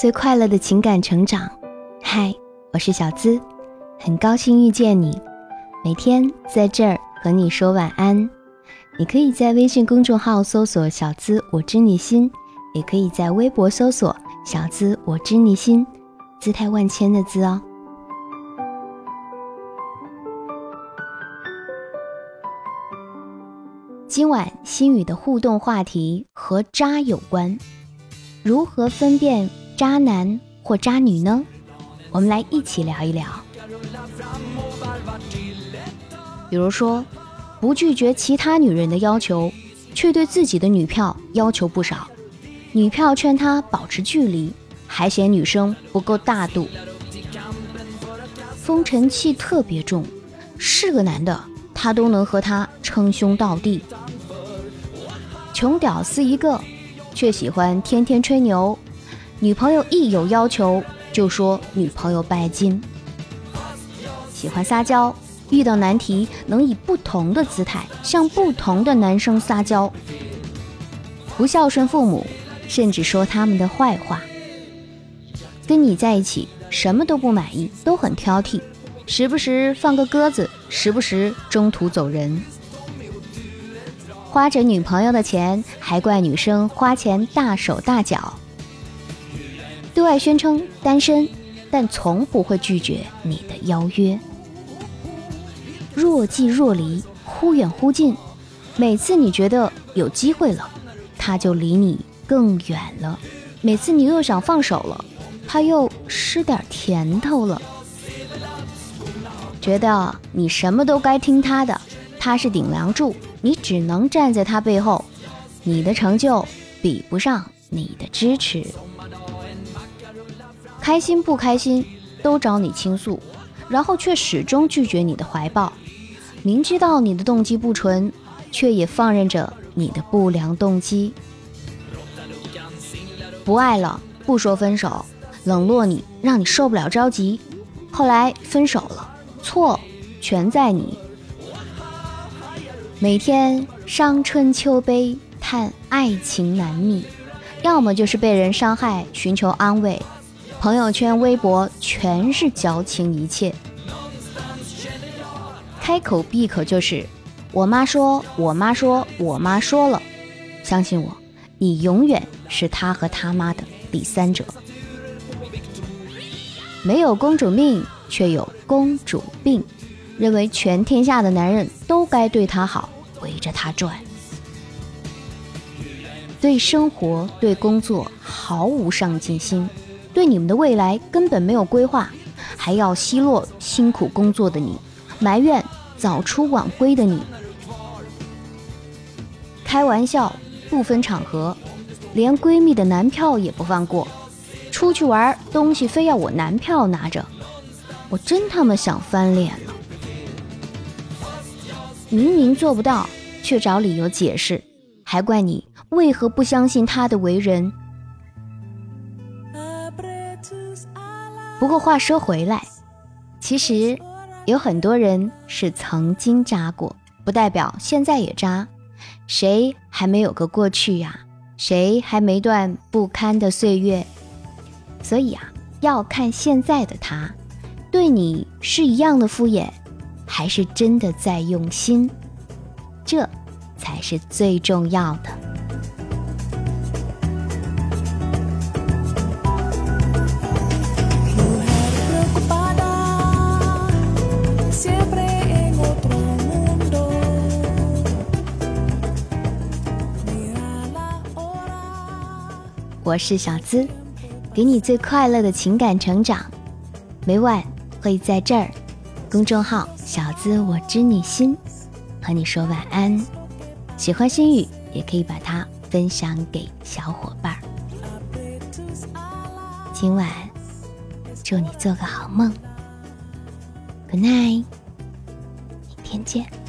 最快乐的情感成长。嗨，我是小资，很高兴遇见你。每天在这儿和你说晚安。你可以在微信公众号搜索“小资我知你心”，也可以在微博搜索“小资我知你心”，姿态万千的“资”哦。今晚心语的互动话题和渣有关，如何分辨渣男或渣女呢？我们来一起聊一聊。比如说，不拒绝其他女人的要求，却对自己的女票要求不少，女票劝他保持距离，还嫌女生不够大度，风尘气特别重，是个男的。他都能和他称兄道弟，穷屌丝一个，却喜欢天天吹牛。女朋友一有要求，就说女朋友拜金。喜欢撒娇，遇到难题能以不同的姿态向不同的男生撒娇。不孝顺父母，甚至说他们的坏话。跟你在一起，什么都不满意，都很挑剔。时不时放个鸽子，时不时中途走人，花着女朋友的钱，还怪女生花钱大手大脚，对外宣称单身，但从不会拒绝你的邀约。若即若离，忽远忽近，每次你觉得有机会了，他就离你更远了；每次你又想放手了，他又失点甜头了。觉得你什么都该听他的，他是顶梁柱，你只能站在他背后，你的成就比不上你的支持。开心不开心都找你倾诉，然后却始终拒绝你的怀抱。明知道你的动机不纯，却也放任着你的不良动机。不爱了不说分手，冷落你让你受不了着急，后来分手了。错，全在你。每天伤春秋悲，叹爱情难觅，要么就是被人伤害，寻求安慰。朋友圈、微博全是矫情一切，开口闭口就是“我妈说，我妈说，我妈说了”。相信我，你永远是他和他妈的第三者。没有公主命。却有公主病，认为全天下的男人都该对她好，围着她转，对生活、对工作毫无上进心，对你们的未来根本没有规划，还要奚落辛苦工作的你，埋怨早出晚归的你，开玩笑不分场合，连闺蜜的男票也不放过，出去玩东西非要我男票拿着。我真他妈想翻脸了！明明做不到，却找理由解释，还怪你为何不相信他的为人。不过话说回来，其实有很多人是曾经渣过，不代表现在也渣。谁还没有个过去呀？谁还没段不堪的岁月？所以啊，要看现在的他。对你是一样的敷衍，还是真的在用心？这才是最重要的。我是小资，给你最快乐的情感成长，每晚。会在这儿，公众号“小资我知你心”，和你说晚安。喜欢心语，也可以把它分享给小伙伴儿。今晚祝你做个好梦，Good night，明天见。